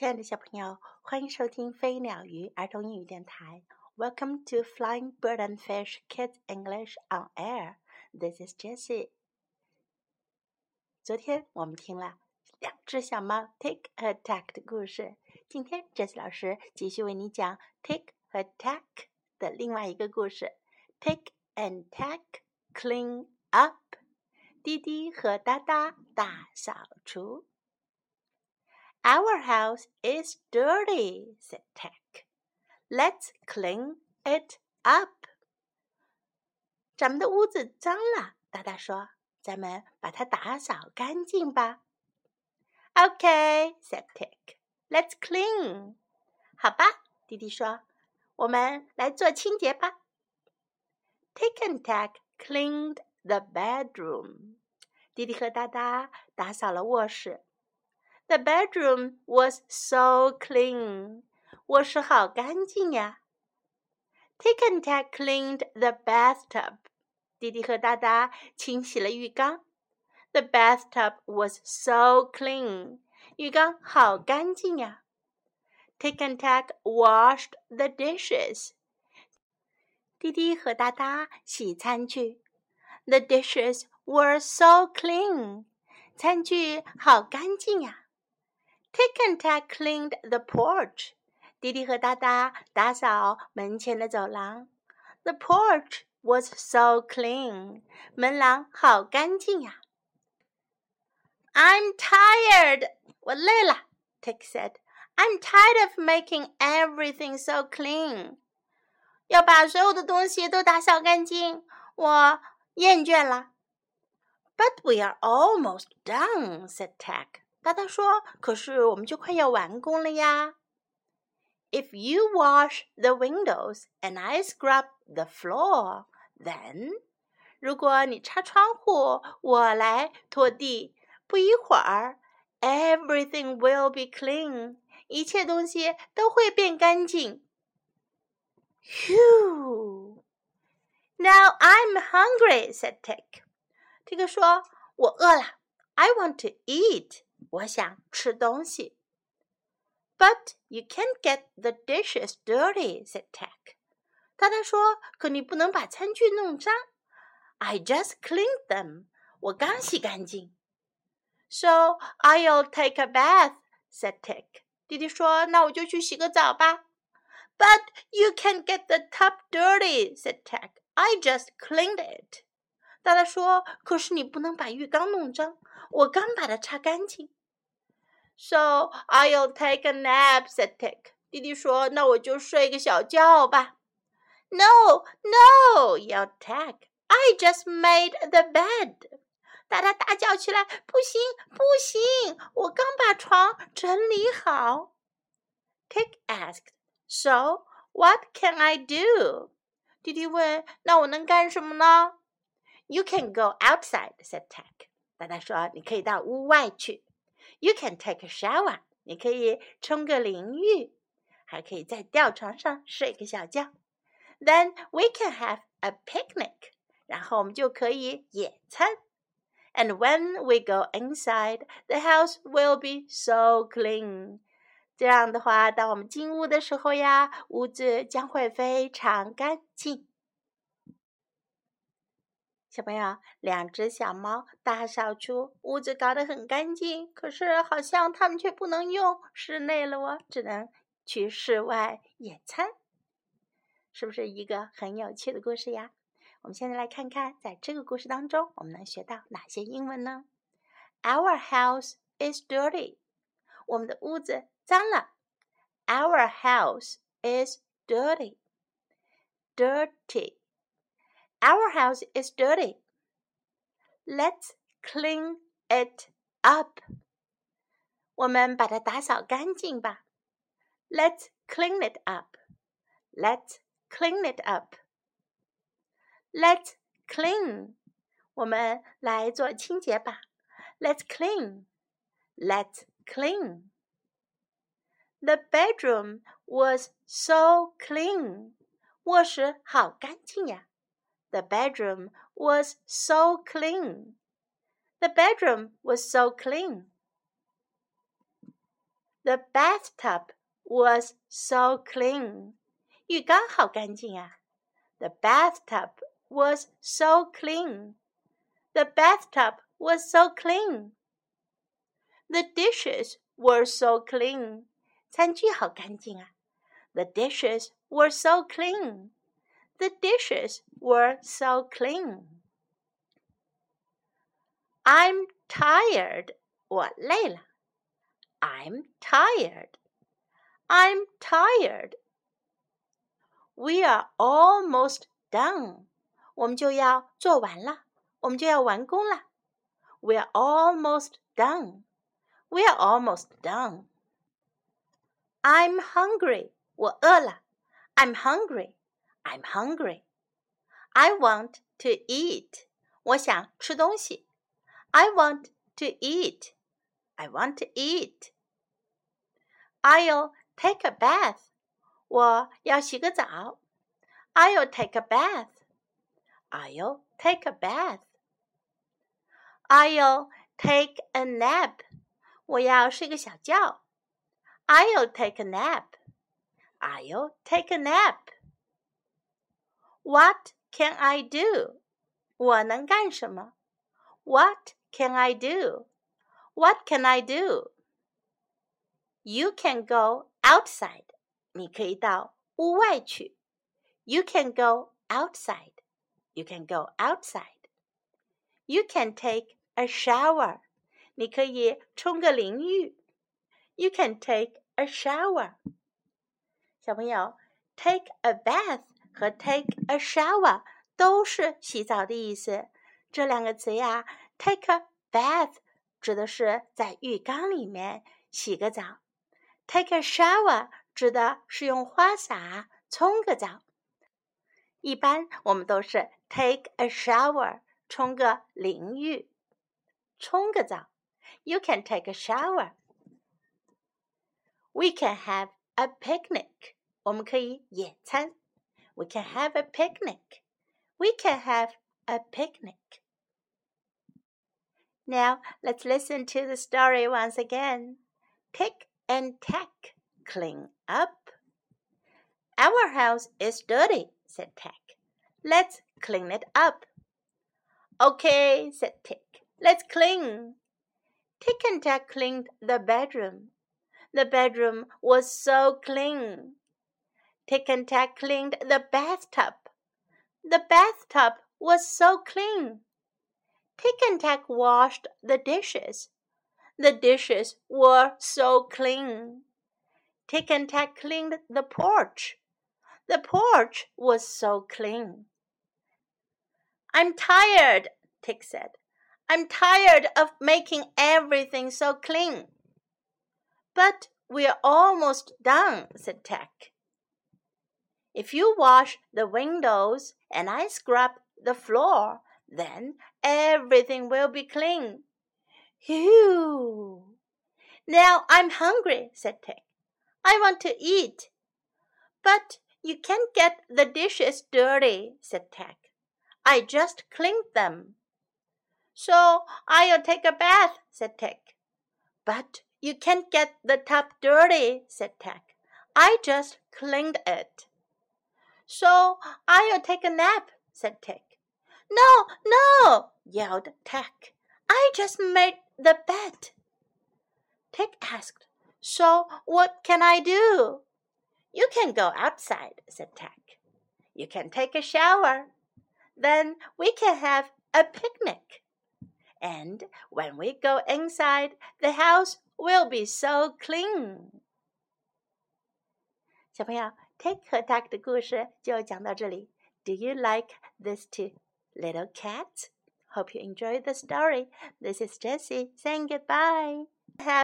亲爱的小朋友，欢迎收听飞鸟鱼儿童英语电台。Welcome to Flying Bird and Fish Kids English on Air. This is Jessie. 昨天我们听了两只小猫 Tick 和 Tack 的故事，今天 Jessie 老师继续为你讲 Tick 和 Tack 的另外一个故事。Tick and Tack clean up. 滴滴和哒哒大扫除。Our house is dirty," said Tack. "Let's clean it up." 咱们的屋子脏了，大大说：“咱们把它打扫干净吧。” "Okay," said Tick. "Let's clean." 好吧，弟弟说：“我们来做清洁吧。” Tick and Tack cleaned the bedroom. 弟弟和哒哒打扫了卧室。 the bedroom was so clean. 卧室好干净呀。Tick and Tack cleaned the bathtub. 弟弟和哒哒清洗了浴缸。The bathtub was so clean. 浴缸好干净呀。Tick and Tack washed the dishes. 弟弟和哒哒洗餐具。The dishes were so clean. 餐具好干净呀。 Tic and Tac cleaned the porch. 滴滴和哒哒打扫门前的走廊。The porch was so clean. 门廊好干净呀。I'm tired. 我累了。Tic said. I'm tired of making everything so clean. 要把所有的东西都打扫干净，我厌倦了。But we are almost done," said Tack. 大大说：“可是我们就快要完工了呀。” If you wash the windows and I scrub the floor, then 如果你擦窗户，我来拖地，不一会儿，everything will be clean，一切东西都会变干净。Phew! Now I'm hungry," said Tick. Tick 说：“我饿了，I want to eat." 我想吃东西。But you can't get the dishes dirty," said Tack. 太太说：“可你不能把餐具弄脏。” I just cleaned them. 我刚洗干净。So I'll take a bath," said Tick. 弟弟说：“那我就去洗个澡吧。” But you can't get the tub dirty," said Tack. I just cleaned it. 大大说：“可是你不能把浴缸弄脏，我刚把它擦干净。” so I'll take a nap," said Tick. 弟弟说：“那我就睡个小觉吧。” No, no, yelled Tack. I just made the bed. 大家大叫起来：“不行，不行！我刚把床整理好。” Tick asked, "So what can I do?" 弟弟问：“那我能干什么呢？” You can go outside," said Tack. 大家说：“你可以到屋外去。” You can take a shower，你可以冲个淋浴，还可以在吊床上睡个小觉。Then we can have a picnic，然后我们就可以野餐。And when we go inside, the house will be so clean。这样的话，当我们进屋的时候呀，屋子将会非常干净。小朋友，两只小猫大扫除，屋子搞得很干净。可是好像它们却不能用室内了哦，只能去室外野餐。是不是一个很有趣的故事呀？我们现在来看看，在这个故事当中，我们能学到哪些英文呢？Our house is dirty。我们的屋子脏了。Our house is dirty. Dirty. Our house is dirty. Let's clean it up. 我们把它打扫干净吧。Let's clean it up. Let's clean it up. Let's clean. 我们来做清洁吧。Let's clean. Let's clean. The bedroom was so clean. 卧室好干净呀。 the bedroom was so clean. The bedroom was so clean. The bathtub was so clean. 浴缸好干净啊。The bathtub was so clean. The bathtub was so clean. The dishes were so clean. 餐具好干净啊。The dishes were so clean. The dishes were so clean. I'm tired. 我累了。I'm tired. I'm tired. We are almost done. 我们就要做完了，我们就要完工了。We are almost done. We are almost done. I'm hungry. 我饿了。I'm hungry. I'm hungry. I want to eat. 我想吃东西。I want to eat. I want to eat. I'll take a bath. 我要洗个澡。I'll take a bath. I'll take a bath. I'll take a nap. 我要睡个小觉。I'll take a nap. I'll take a nap. What can I do? 我能干什么？What can I do? What can I do? You can go outside. 你可以到屋外去。You can go outside. You can go outside. You can take a shower. 你可以冲个淋浴。You can take a shower. 小朋友，take a bath 和 take a shower 都是洗澡的意思。这两个词呀，take a bath 指的是在浴缸里面洗个澡，take a shower 指的是用花洒冲个澡。一般我们都是 take a shower，冲个淋浴，冲个澡。You can take a shower. We can have a picnic. 我们可以野餐。We can have a picnic. We can have a picnic. Now let's listen to the story once again. Tick and tack, clean up. Our house is dirty, said Tack. Let's clean it up. Okay, said Tick. Let's clean. Tick and Tack cleaned the bedroom. The bedroom was so clean. Tick and Tack cleaned the bathtub. The bathtub was so clean. Tick and Tack washed the dishes. The dishes were so clean. Tick and Tack cleaned the porch. The porch was so clean. I'm tired, Tick said. I'm tired of making everything so clean. But we're almost done, said Tack. If you wash the windows and I scrub the floor, then everything will be clean. Phew! Now I'm hungry, said Tick. I want to eat. But you can't get the dishes dirty, said Tack. I just cleaned them. So I'll take a bath, said Tick. But you can't get the tub dirty, said Tack. I just cleaned it So I'll take a nap, said Tick. No, no, yelled Tack. I just made the bed. Tick asked, So what can I do? You can go outside, said Tack. You can take a shower. Then we can have a picnic. And when we go inside, the house will be so clean. 小朋友 ，Take 和 Duck 的故事就讲到这里。Do you like this two little cats? Hope you enjoyed the story. This is Jessie saying goodbye. Have